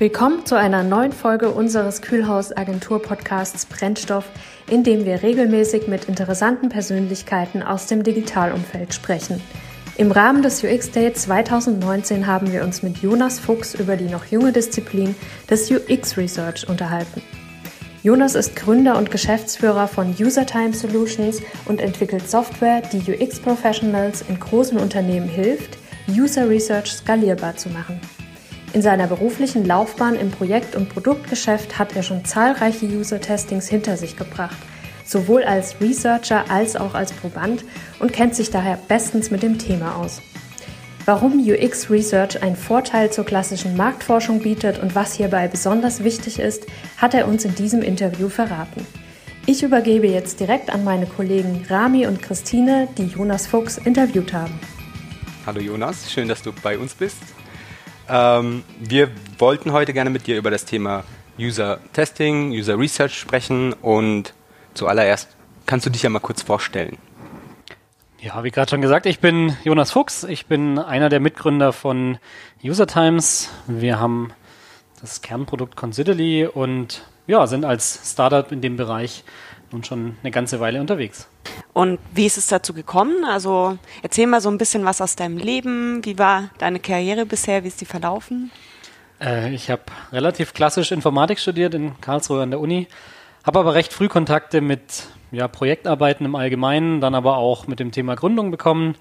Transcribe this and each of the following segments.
Willkommen zu einer neuen Folge unseres Kühlhaus-Agentur-Podcasts Brennstoff, in dem wir regelmäßig mit interessanten Persönlichkeiten aus dem Digitalumfeld sprechen. Im Rahmen des UX Day 2019 haben wir uns mit Jonas Fuchs über die noch junge Disziplin des UX Research unterhalten. Jonas ist Gründer und Geschäftsführer von UserTime Solutions und entwickelt Software, die UX-Professionals in großen Unternehmen hilft, User Research skalierbar zu machen. In seiner beruflichen Laufbahn im Projekt- und Produktgeschäft hat er schon zahlreiche User-Testings hinter sich gebracht, sowohl als Researcher als auch als Proband und kennt sich daher bestens mit dem Thema aus. Warum UX Research einen Vorteil zur klassischen Marktforschung bietet und was hierbei besonders wichtig ist, hat er uns in diesem Interview verraten. Ich übergebe jetzt direkt an meine Kollegen Rami und Christine, die Jonas Fuchs interviewt haben. Hallo Jonas, schön, dass du bei uns bist. Ähm, wir wollten heute gerne mit dir über das Thema User Testing, User Research sprechen und zuallererst kannst du dich ja mal kurz vorstellen. Ja, wie gerade schon gesagt, ich bin Jonas Fuchs. Ich bin einer der Mitgründer von User Times. Wir haben das Kernprodukt Considerly und ja, sind als Startup in dem Bereich nun schon eine ganze Weile unterwegs. Und wie ist es dazu gekommen? Also erzähl mal so ein bisschen was aus deinem Leben. Wie war deine Karriere bisher? Wie ist die verlaufen? Äh, ich habe relativ klassisch Informatik studiert in Karlsruhe an der Uni, habe aber recht früh Kontakte mit ja, Projektarbeiten im Allgemeinen, dann aber auch mit dem Thema Gründung bekommen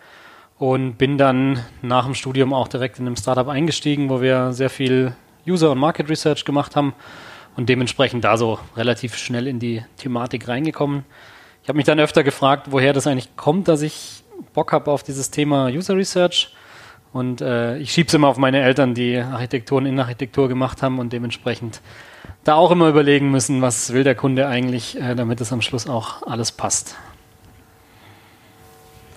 und bin dann nach dem Studium auch direkt in einem Startup eingestiegen, wo wir sehr viel User- und Market Research gemacht haben und dementsprechend da so relativ schnell in die Thematik reingekommen. Ich habe mich dann öfter gefragt, woher das eigentlich kommt, dass ich Bock habe auf dieses Thema User Research. Und äh, ich schiebe es immer auf meine Eltern, die Architektur und Innenarchitektur gemacht haben und dementsprechend da auch immer überlegen müssen, was will der Kunde eigentlich, äh, damit es am Schluss auch alles passt.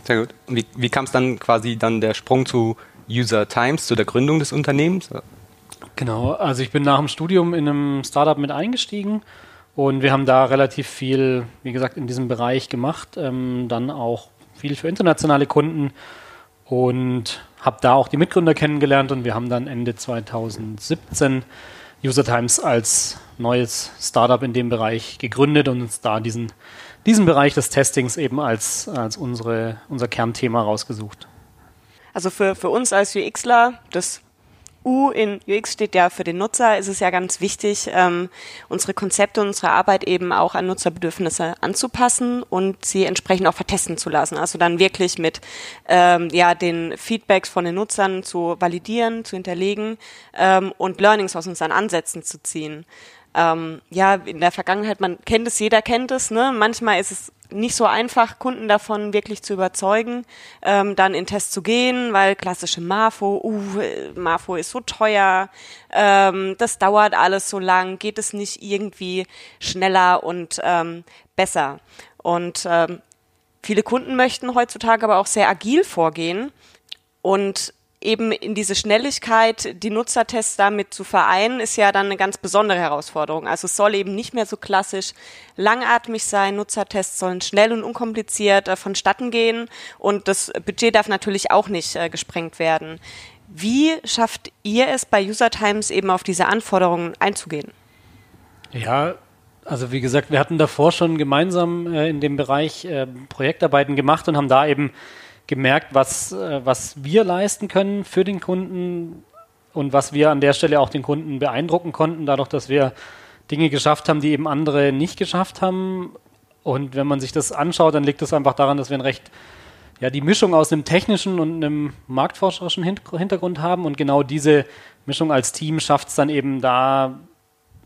Sehr gut. Und wie, wie kam es dann quasi dann der Sprung zu User Times, zu der Gründung des Unternehmens? Genau, also ich bin nach dem Studium in einem Startup mit eingestiegen und wir haben da relativ viel, wie gesagt, in diesem Bereich gemacht. Ähm, dann auch viel für internationale Kunden und habe da auch die Mitgründer kennengelernt und wir haben dann Ende 2017 User Times als neues Startup in dem Bereich gegründet und uns da diesen, diesen Bereich des Testings eben als, als unsere, unser Kernthema rausgesucht. Also für, für uns als UXler, das U in UX steht ja für den Nutzer, ist es ja ganz wichtig, ähm, unsere Konzepte und unsere Arbeit eben auch an Nutzerbedürfnisse anzupassen und sie entsprechend auch vertesten zu lassen. Also dann wirklich mit ähm, ja den Feedbacks von den Nutzern zu validieren, zu hinterlegen ähm, und Learnings aus unseren Ansätzen zu ziehen. Ähm, ja, in der Vergangenheit, man kennt es, jeder kennt es, ne? Manchmal ist es nicht so einfach, Kunden davon wirklich zu überzeugen, ähm, dann in Test zu gehen, weil klassische Marfo, uh, Marfo ist so teuer, ähm, das dauert alles so lang, geht es nicht irgendwie schneller und ähm, besser. Und ähm, viele Kunden möchten heutzutage aber auch sehr agil vorgehen und eben in diese Schnelligkeit die Nutzertests damit zu vereinen, ist ja dann eine ganz besondere Herausforderung. Also es soll eben nicht mehr so klassisch langatmig sein. Nutzertests sollen schnell und unkompliziert äh, vonstatten gehen und das Budget darf natürlich auch nicht äh, gesprengt werden. Wie schafft ihr es bei User Times eben auf diese Anforderungen einzugehen? Ja, also wie gesagt, wir hatten davor schon gemeinsam äh, in dem Bereich äh, Projektarbeiten gemacht und haben da eben gemerkt, was, äh, was wir leisten können für den Kunden und was wir an der Stelle auch den Kunden beeindrucken konnten, dadurch, dass wir Dinge geschafft haben, die eben andere nicht geschafft haben. Und wenn man sich das anschaut, dann liegt es einfach daran, dass wir ein recht ja, die Mischung aus einem technischen und einem marktforscherischen Hintergrund haben. Und genau diese Mischung als Team schafft es dann eben da,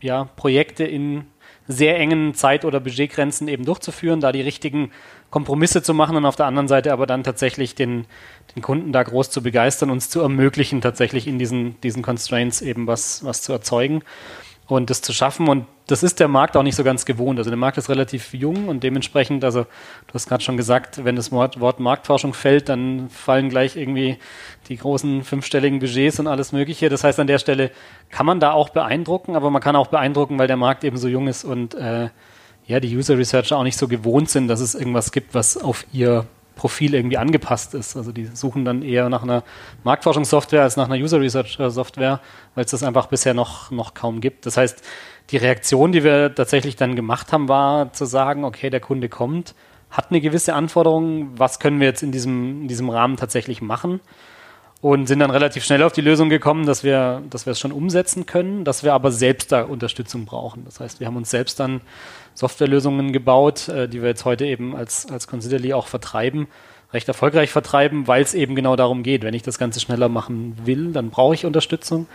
ja, Projekte in sehr engen Zeit- oder Budgetgrenzen eben durchzuführen, da die richtigen Kompromisse zu machen und auf der anderen Seite aber dann tatsächlich den, den Kunden da groß zu begeistern, uns zu ermöglichen, tatsächlich in diesen, diesen Constraints eben was, was zu erzeugen und das zu schaffen. Und das ist der Markt auch nicht so ganz gewohnt. Also der Markt ist relativ jung und dementsprechend, also du hast gerade schon gesagt, wenn das Wort, Wort Marktforschung fällt, dann fallen gleich irgendwie die großen fünfstelligen Budgets und alles Mögliche. Das heißt, an der Stelle kann man da auch beeindrucken, aber man kann auch beeindrucken, weil der Markt eben so jung ist und äh, ja, die User Researcher auch nicht so gewohnt sind, dass es irgendwas gibt, was auf ihr Profil irgendwie angepasst ist. Also die suchen dann eher nach einer Marktforschungssoftware als nach einer User Research Software, weil es das einfach bisher noch, noch kaum gibt. Das heißt, die Reaktion, die wir tatsächlich dann gemacht haben, war zu sagen, okay, der Kunde kommt, hat eine gewisse Anforderung, was können wir jetzt in diesem, in diesem Rahmen tatsächlich machen? Und sind dann relativ schnell auf die Lösung gekommen, dass wir, dass wir es schon umsetzen können, dass wir aber selbst da Unterstützung brauchen. Das heißt, wir haben uns selbst dann Softwarelösungen gebaut, äh, die wir jetzt heute eben als, als Considerly auch vertreiben, recht erfolgreich vertreiben, weil es eben genau darum geht. Wenn ich das Ganze schneller machen will, dann brauche ich Unterstützung.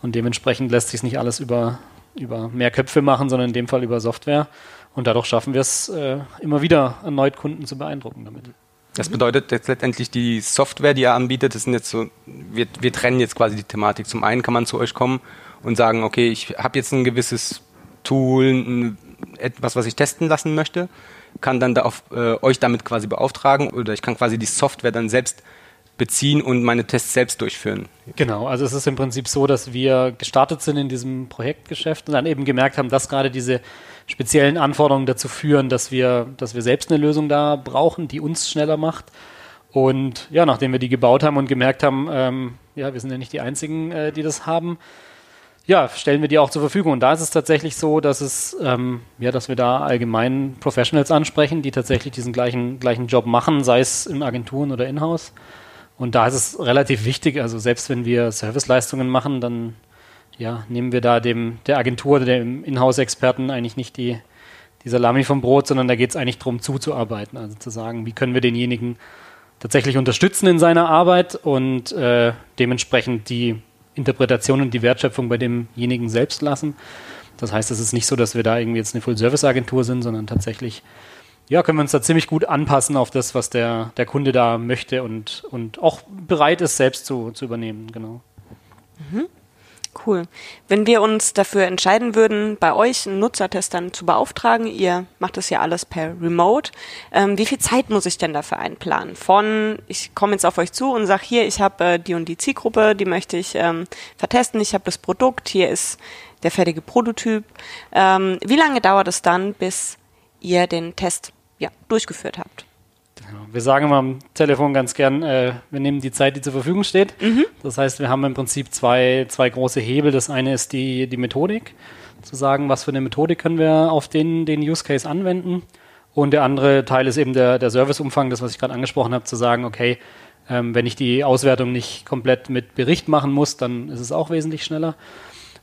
Und dementsprechend lässt sich nicht alles über, über mehr Köpfe machen, sondern in dem Fall über Software. Und dadurch schaffen wir es äh, immer wieder erneut Kunden zu beeindrucken damit. Das bedeutet jetzt letztendlich die Software, die ihr anbietet, das sind jetzt so, wir, wir trennen jetzt quasi die Thematik. Zum einen kann man zu euch kommen und sagen, okay, ich habe jetzt ein gewisses Tool, ein, etwas, was ich testen lassen möchte, kann dann da auf, äh, euch damit quasi beauftragen oder ich kann quasi die Software dann selbst beziehen und meine Tests selbst durchführen. Genau, also es ist im Prinzip so, dass wir gestartet sind in diesem Projektgeschäft und dann eben gemerkt haben, dass gerade diese speziellen Anforderungen dazu führen, dass wir, dass wir selbst eine Lösung da brauchen, die uns schneller macht. Und ja, nachdem wir die gebaut haben und gemerkt haben, ähm, ja, wir sind ja nicht die Einzigen, äh, die das haben, ja, stellen wir die auch zur Verfügung. Und da ist es tatsächlich so, dass es, ähm, ja, dass wir da allgemein Professionals ansprechen, die tatsächlich diesen gleichen, gleichen Job machen, sei es in Agenturen oder in-house. Und da ist es relativ wichtig, also selbst wenn wir Serviceleistungen machen, dann ja, nehmen wir da dem der Agentur, dem Inhouse-Experten eigentlich nicht die, die Salami vom Brot, sondern da geht es eigentlich darum, zuzuarbeiten. Also zu sagen, wie können wir denjenigen tatsächlich unterstützen in seiner Arbeit und äh, dementsprechend die Interpretation und die Wertschöpfung bei demjenigen selbst lassen. Das heißt, es ist nicht so, dass wir da irgendwie jetzt eine Full-Service-Agentur sind, sondern tatsächlich ja, können wir uns da ziemlich gut anpassen auf das, was der, der Kunde da möchte und, und auch bereit ist, selbst zu, zu übernehmen. Genau. Mhm. Cool. Wenn wir uns dafür entscheiden würden, bei euch einen Nutzertest dann zu beauftragen, ihr macht das ja alles per Remote, ähm, wie viel Zeit muss ich denn dafür einplanen? Von, ich komme jetzt auf euch zu und sage, hier, ich habe äh, die und die Zielgruppe, die möchte ich ähm, vertesten, ich habe das Produkt, hier ist der fertige Prototyp. Ähm, wie lange dauert es dann, bis ihr den Test ja, durchgeführt habt. Wir sagen immer am Telefon ganz gern, äh, wir nehmen die Zeit, die zur Verfügung steht. Mhm. Das heißt, wir haben im Prinzip zwei, zwei große Hebel. Das eine ist die, die Methodik, zu sagen, was für eine Methodik können wir auf den, den Use Case anwenden. Und der andere Teil ist eben der, der Serviceumfang, das, was ich gerade angesprochen habe, zu sagen, okay, ähm, wenn ich die Auswertung nicht komplett mit Bericht machen muss, dann ist es auch wesentlich schneller.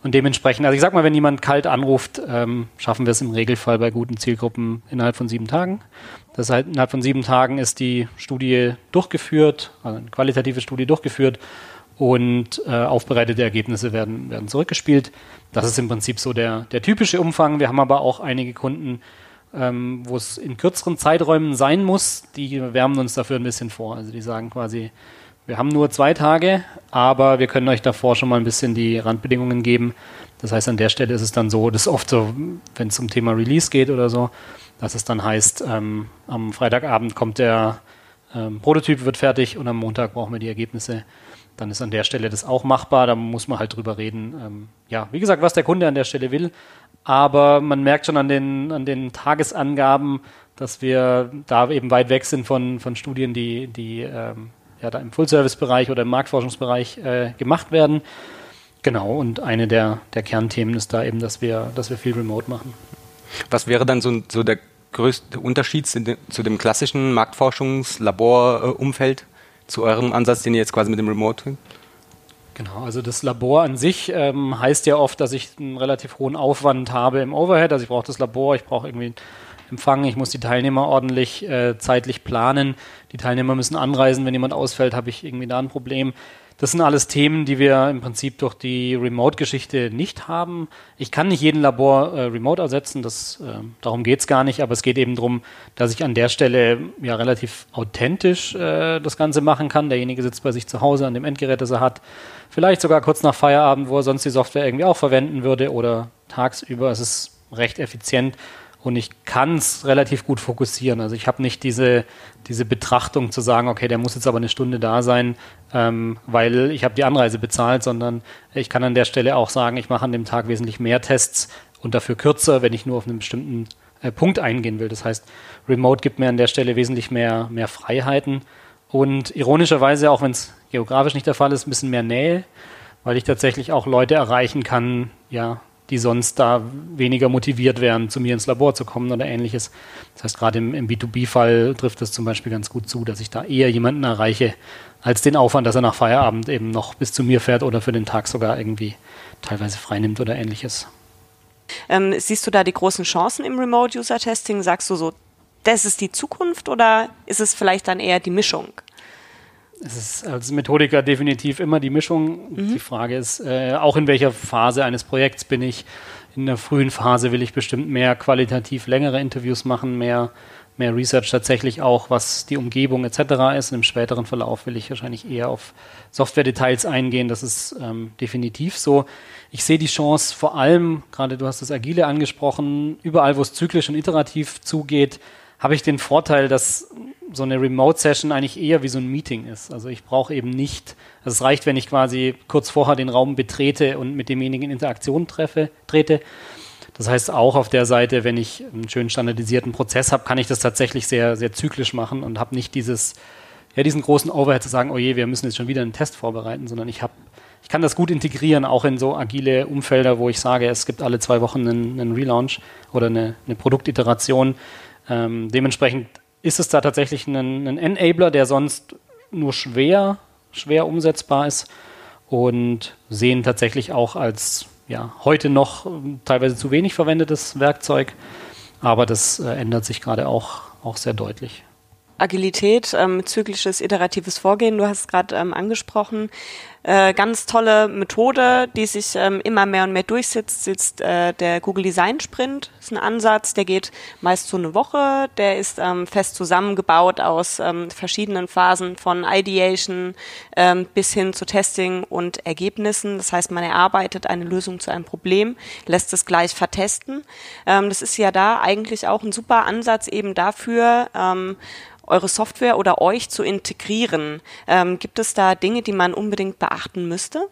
Und dementsprechend, also ich sag mal, wenn jemand kalt anruft, ähm, schaffen wir es im Regelfall bei guten Zielgruppen innerhalb von sieben Tagen. Das heißt, innerhalb von sieben Tagen ist die Studie durchgeführt, also eine qualitative Studie durchgeführt und äh, aufbereitete Ergebnisse werden, werden zurückgespielt. Das ist im Prinzip so der, der typische Umfang. Wir haben aber auch einige Kunden, ähm, wo es in kürzeren Zeiträumen sein muss. Die wärmen uns dafür ein bisschen vor. Also die sagen quasi, wir haben nur zwei Tage, aber wir können euch davor schon mal ein bisschen die Randbedingungen geben. Das heißt, an der Stelle ist es dann so, das ist oft so, wenn es um Thema Release geht oder so, dass es dann heißt, ähm, am Freitagabend kommt der ähm, Prototyp, wird fertig und am Montag brauchen wir die Ergebnisse. Dann ist an der Stelle das auch machbar, da muss man halt drüber reden. Ähm, ja, wie gesagt, was der Kunde an der Stelle will. Aber man merkt schon an den, an den Tagesangaben, dass wir da eben weit weg sind von, von Studien, die, die ähm, ja, da im Full-Service-Bereich oder im Marktforschungsbereich äh, gemacht werden. Genau, und eine der, der Kernthemen ist da eben, dass wir, dass wir viel Remote machen. Was wäre dann so, so der größte Unterschied zu dem, zu dem klassischen Marktforschungs-Laborumfeld, zu eurem Ansatz, den ihr jetzt quasi mit dem Remote Genau, also das Labor an sich ähm, heißt ja oft, dass ich einen relativ hohen Aufwand habe im Overhead. Also ich brauche das Labor, ich brauche irgendwie empfangen, ich muss die Teilnehmer ordentlich äh, zeitlich planen. Die Teilnehmer müssen anreisen, wenn jemand ausfällt, habe ich irgendwie da ein Problem. Das sind alles Themen, die wir im Prinzip durch die Remote-Geschichte nicht haben. Ich kann nicht jeden Labor äh, remote ersetzen, das, äh, darum geht's gar nicht, aber es geht eben darum, dass ich an der Stelle ja relativ authentisch äh, das Ganze machen kann. Derjenige sitzt bei sich zu Hause an dem Endgerät, das er hat, vielleicht sogar kurz nach Feierabend, wo er sonst die Software irgendwie auch verwenden würde oder tagsüber. Es ist recht effizient und ich kann es relativ gut fokussieren. Also ich habe nicht diese, diese Betrachtung zu sagen, okay, der muss jetzt aber eine Stunde da sein, ähm, weil ich habe die Anreise bezahlt, sondern ich kann an der Stelle auch sagen, ich mache an dem Tag wesentlich mehr Tests und dafür kürzer, wenn ich nur auf einem bestimmten äh, Punkt eingehen will. Das heißt, Remote gibt mir an der Stelle wesentlich mehr, mehr Freiheiten und ironischerweise, auch wenn es geografisch nicht der Fall ist, ein bisschen mehr Nähe, weil ich tatsächlich auch Leute erreichen kann, ja, die sonst da weniger motiviert wären, zu mir ins Labor zu kommen oder ähnliches. Das heißt, gerade im, im B2B-Fall trifft es zum Beispiel ganz gut zu, dass ich da eher jemanden erreiche, als den Aufwand, dass er nach Feierabend eben noch bis zu mir fährt oder für den Tag sogar irgendwie teilweise freinimmt oder ähnliches. Ähm, siehst du da die großen Chancen im Remote-User-Testing? Sagst du so, das ist die Zukunft oder ist es vielleicht dann eher die Mischung? Es ist als Methodiker definitiv immer die Mischung. Mhm. Die Frage ist, äh, auch in welcher Phase eines Projekts bin ich. In der frühen Phase will ich bestimmt mehr qualitativ längere Interviews machen, mehr, mehr Research tatsächlich auch, was die Umgebung etc. ist. Und im späteren Verlauf will ich wahrscheinlich eher auf Software-Details eingehen. Das ist ähm, definitiv so. Ich sehe die Chance vor allem, gerade du hast das Agile angesprochen, überall, wo es zyklisch und iterativ zugeht, habe ich den Vorteil, dass so eine Remote-Session eigentlich eher wie so ein Meeting ist. Also ich brauche eben nicht, es reicht, wenn ich quasi kurz vorher den Raum betrete und mit demjenigen in Interaktion treffe, trete. Das heißt auch auf der Seite, wenn ich einen schön standardisierten Prozess habe, kann ich das tatsächlich sehr, sehr zyklisch machen und habe nicht dieses, ja, diesen großen Overhead zu sagen, oh je, wir müssen jetzt schon wieder einen Test vorbereiten, sondern ich habe, ich kann das gut integrieren, auch in so agile Umfelder, wo ich sage, es gibt alle zwei Wochen einen, einen Relaunch oder eine, eine Produktiteration. Ähm, dementsprechend ist es da tatsächlich ein, ein Enabler, der sonst nur schwer, schwer umsetzbar ist und sehen tatsächlich auch als ja, heute noch teilweise zu wenig verwendetes Werkzeug, aber das äh, ändert sich gerade auch, auch sehr deutlich. Agilität, ähm, zyklisches, iteratives Vorgehen, du hast es gerade ähm, angesprochen. Äh, ganz tolle Methode, die sich ähm, immer mehr und mehr durchsetzt, ist äh, der Google Design Sprint. Das ist ein Ansatz, der geht meist so eine Woche. Der ist ähm, fest zusammengebaut aus ähm, verschiedenen Phasen von Ideation ähm, bis hin zu Testing und Ergebnissen. Das heißt, man erarbeitet eine Lösung zu einem Problem, lässt es gleich vertesten. Ähm, das ist ja da eigentlich auch ein super Ansatz eben dafür, ähm, eure Software oder euch zu integrieren. Ähm, gibt es da Dinge, die man unbedingt beachten müsste?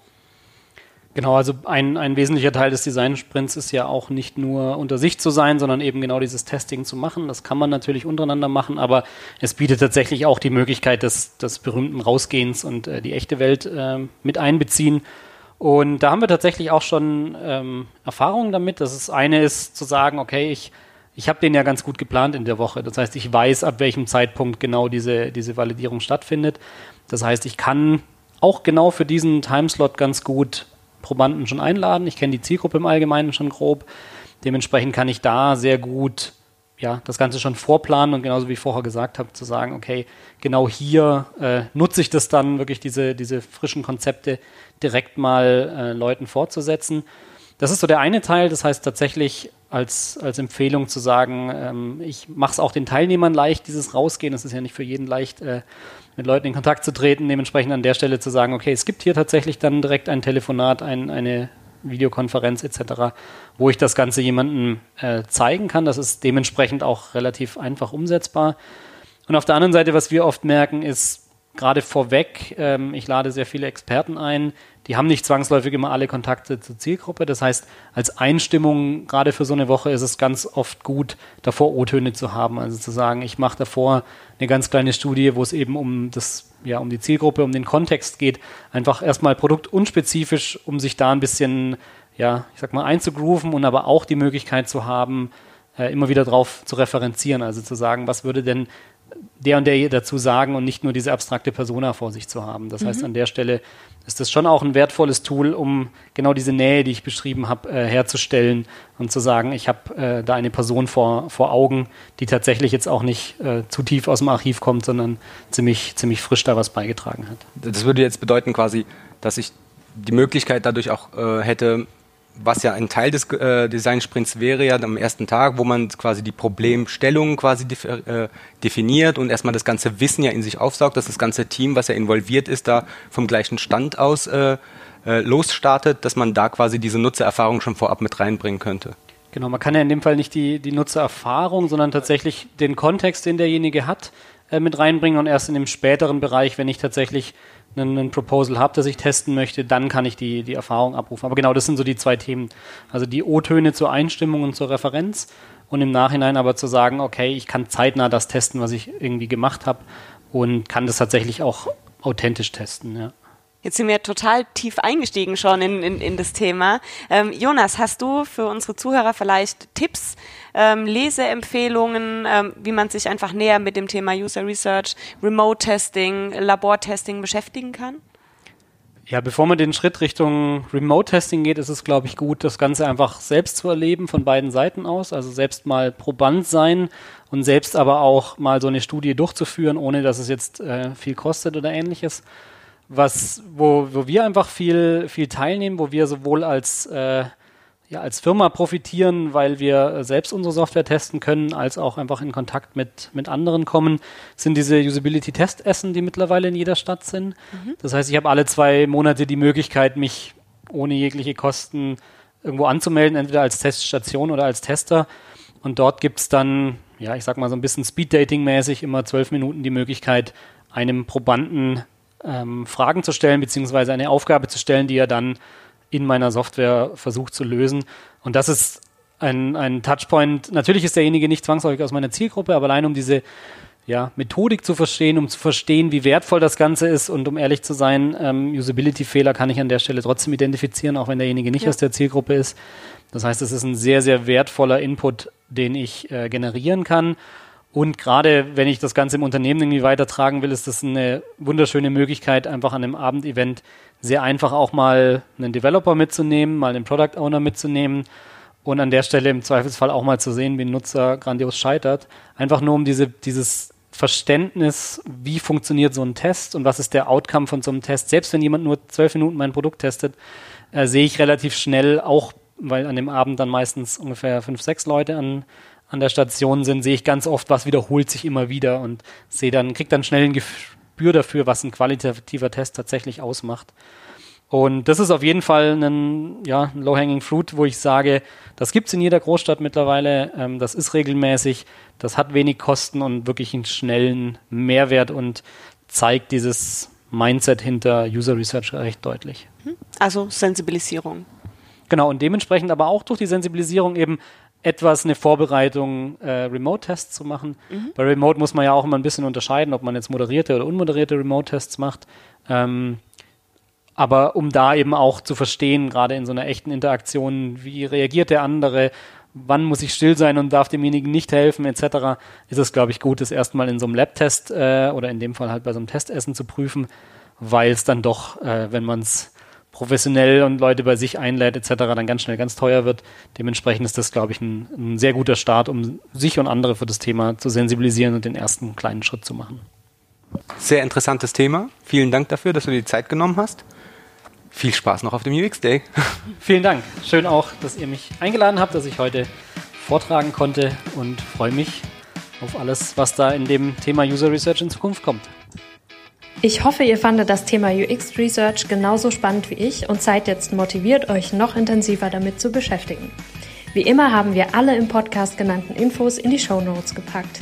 Genau, also ein, ein wesentlicher Teil des Design-Sprints ist ja auch nicht nur unter sich zu sein, sondern eben genau dieses Testing zu machen. Das kann man natürlich untereinander machen, aber es bietet tatsächlich auch die Möglichkeit des, des berühmten Rausgehens und äh, die echte Welt äh, mit einbeziehen. Und da haben wir tatsächlich auch schon ähm, Erfahrungen damit. Das ist eine ist zu sagen, okay, ich ich habe den ja ganz gut geplant in der Woche. Das heißt, ich weiß, ab welchem Zeitpunkt genau diese, diese Validierung stattfindet. Das heißt, ich kann auch genau für diesen Timeslot ganz gut Probanden schon einladen. Ich kenne die Zielgruppe im Allgemeinen schon grob. Dementsprechend kann ich da sehr gut ja, das Ganze schon vorplanen und genauso wie ich vorher gesagt habe, zu sagen, okay, genau hier äh, nutze ich das dann wirklich, diese, diese frischen Konzepte direkt mal äh, Leuten fortzusetzen. Das ist so der eine Teil, das heißt tatsächlich als, als Empfehlung zu sagen, ähm, ich mache es auch den Teilnehmern leicht, dieses Rausgehen. Es ist ja nicht für jeden leicht, äh, mit Leuten in Kontakt zu treten. Dementsprechend an der Stelle zu sagen, okay, es gibt hier tatsächlich dann direkt ein Telefonat, ein, eine Videokonferenz etc., wo ich das Ganze jemandem äh, zeigen kann. Das ist dementsprechend auch relativ einfach umsetzbar. Und auf der anderen Seite, was wir oft merken, ist, gerade vorweg, ähm, ich lade sehr viele Experten ein, die haben nicht zwangsläufig immer alle Kontakte zur Zielgruppe. Das heißt, als Einstimmung, gerade für so eine Woche, ist es ganz oft gut, davor O-Töne zu haben. Also zu sagen, ich mache davor eine ganz kleine Studie, wo es eben um das, ja, um die Zielgruppe, um den Kontext geht. Einfach erstmal produktunspezifisch, um sich da ein bisschen, ja, ich sag mal, einzugrooven und aber auch die Möglichkeit zu haben, äh, immer wieder drauf zu referenzieren. Also zu sagen, was würde denn der und der dazu sagen und nicht nur diese abstrakte Persona vor sich zu haben. Das mhm. heißt, an der Stelle ist das schon auch ein wertvolles Tool, um genau diese Nähe, die ich beschrieben habe, äh, herzustellen und zu sagen, ich habe äh, da eine Person vor, vor Augen, die tatsächlich jetzt auch nicht äh, zu tief aus dem Archiv kommt, sondern ziemlich, ziemlich frisch da was beigetragen hat. Das würde jetzt bedeuten quasi, dass ich die Möglichkeit dadurch auch äh, hätte, was ja ein Teil des äh, Design-Sprints wäre ja am ersten Tag, wo man quasi die Problemstellung quasi def äh, definiert und erstmal das ganze Wissen ja in sich aufsaugt, dass das ganze Team, was ja involviert ist, da vom gleichen Stand aus äh, äh, losstartet, dass man da quasi diese Nutzererfahrung schon vorab mit reinbringen könnte. Genau, man kann ja in dem Fall nicht die, die Nutzererfahrung, sondern tatsächlich den Kontext, den derjenige hat, äh, mit reinbringen und erst in dem späteren Bereich, wenn ich tatsächlich einen, einen Proposal habe, das ich testen möchte, dann kann ich die, die Erfahrung abrufen. Aber genau, das sind so die zwei Themen. Also die O-Töne zur Einstimmung und zur Referenz und im Nachhinein aber zu sagen, okay, ich kann zeitnah das testen, was ich irgendwie gemacht habe und kann das tatsächlich auch authentisch testen. Ja. Jetzt sind wir total tief eingestiegen schon in, in, in das Thema. Ähm, Jonas, hast du für unsere Zuhörer vielleicht Tipps, ähm, Leseempfehlungen, ähm, wie man sich einfach näher mit dem Thema User Research, Remote Testing, Labortesting beschäftigen kann? Ja, bevor man den Schritt Richtung Remote-Testing geht, ist es, glaube ich, gut, das Ganze einfach selbst zu erleben von beiden Seiten aus. Also selbst mal Proband sein und selbst aber auch mal so eine Studie durchzuführen, ohne dass es jetzt äh, viel kostet oder ähnliches was, wo, wo wir einfach viel, viel teilnehmen, wo wir sowohl als, äh, ja, als Firma profitieren, weil wir selbst unsere Software testen können, als auch einfach in Kontakt mit, mit anderen kommen, sind diese Usability-Testessen, die mittlerweile in jeder Stadt sind. Mhm. Das heißt, ich habe alle zwei Monate die Möglichkeit, mich ohne jegliche Kosten irgendwo anzumelden, entweder als Teststation oder als Tester. Und dort gibt es dann, ja, ich sag mal so ein bisschen Speed-Dating-mäßig immer zwölf Minuten die Möglichkeit, einem Probanden ähm, Fragen zu stellen, beziehungsweise eine Aufgabe zu stellen, die er dann in meiner Software versucht zu lösen. Und das ist ein, ein Touchpoint. Natürlich ist derjenige nicht zwangsläufig aus meiner Zielgruppe, aber allein um diese ja, Methodik zu verstehen, um zu verstehen, wie wertvoll das Ganze ist und um ehrlich zu sein, ähm, Usability-Fehler kann ich an der Stelle trotzdem identifizieren, auch wenn derjenige nicht ja. aus der Zielgruppe ist. Das heißt, es ist ein sehr, sehr wertvoller Input, den ich äh, generieren kann. Und gerade wenn ich das Ganze im Unternehmen irgendwie weitertragen will, ist das eine wunderschöne Möglichkeit, einfach an einem Abendevent sehr einfach auch mal einen Developer mitzunehmen, mal einen Product Owner mitzunehmen und an der Stelle im Zweifelsfall auch mal zu sehen, wie ein Nutzer grandios scheitert. Einfach nur um diese, dieses Verständnis, wie funktioniert so ein Test und was ist der Outcome von so einem Test. Selbst wenn jemand nur zwölf Minuten mein Produkt testet, äh, sehe ich relativ schnell auch, weil an dem Abend dann meistens ungefähr fünf, sechs Leute an an der Station sind, sehe ich ganz oft, was wiederholt sich immer wieder und sehe dann, kriege dann schnell ein Gespür dafür, was ein qualitativer Test tatsächlich ausmacht. Und das ist auf jeden Fall ein, ja, ein Low-Hanging Fruit, wo ich sage, das gibt es in jeder Großstadt mittlerweile, ähm, das ist regelmäßig, das hat wenig Kosten und wirklich einen schnellen Mehrwert und zeigt dieses Mindset hinter User Research recht deutlich. Also Sensibilisierung. Genau, und dementsprechend aber auch durch die Sensibilisierung eben etwas eine Vorbereitung, äh, Remote-Tests zu machen. Mhm. Bei Remote muss man ja auch immer ein bisschen unterscheiden, ob man jetzt moderierte oder unmoderierte Remote-Tests macht. Ähm, aber um da eben auch zu verstehen, gerade in so einer echten Interaktion, wie reagiert der andere, wann muss ich still sein und darf demjenigen nicht helfen, etc., ist es, glaube ich, gut, das erstmal in so einem Lab-Test äh, oder in dem Fall halt bei so einem Testessen zu prüfen, weil es dann doch, äh, wenn man es professionell und Leute bei sich einlädt etc., dann ganz schnell ganz teuer wird. Dementsprechend ist das, glaube ich, ein, ein, sehr guter Start, um sich und andere für das Thema zu sensibilisieren und den ersten kleinen Schritt zu machen. Sehr interessantes Thema. Vielen Dank dafür, dass du dir die Zeit genommen hast. Viel Spaß noch auf dem UX Day. Vielen Dank. Schön auch, dass ihr mich eingeladen habt, dass ich heute vortragen konnte und freue mich auf alles, was da in dem Thema User Research in Zukunft kommt. Ich hoffe, ihr fandet das Thema UX Research genauso spannend wie ich und seid jetzt motiviert, euch noch intensiver damit zu beschäftigen. Wie immer haben wir alle im Podcast genannten Infos in die Show Notes gepackt.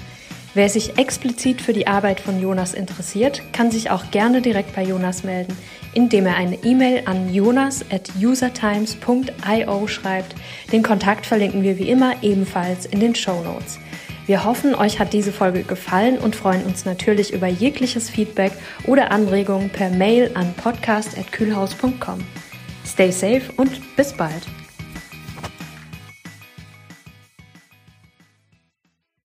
Wer sich explizit für die Arbeit von Jonas interessiert, kann sich auch gerne direkt bei Jonas melden, indem er eine E-Mail an jonas at usertimes.io schreibt. Den Kontakt verlinken wir wie immer ebenfalls in den Show Notes. Wir hoffen, euch hat diese Folge gefallen und freuen uns natürlich über jegliches Feedback oder Anregungen per Mail an podcast.kühlhaus.com. Stay safe und bis bald!